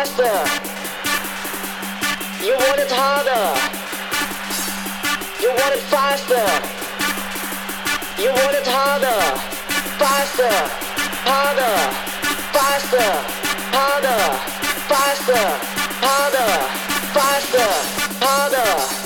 faster. You want it harder. You want it faster. You want it harder. Faster. Harder. Faster. Harder. Faster. Harder. Faster. Harder.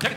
Check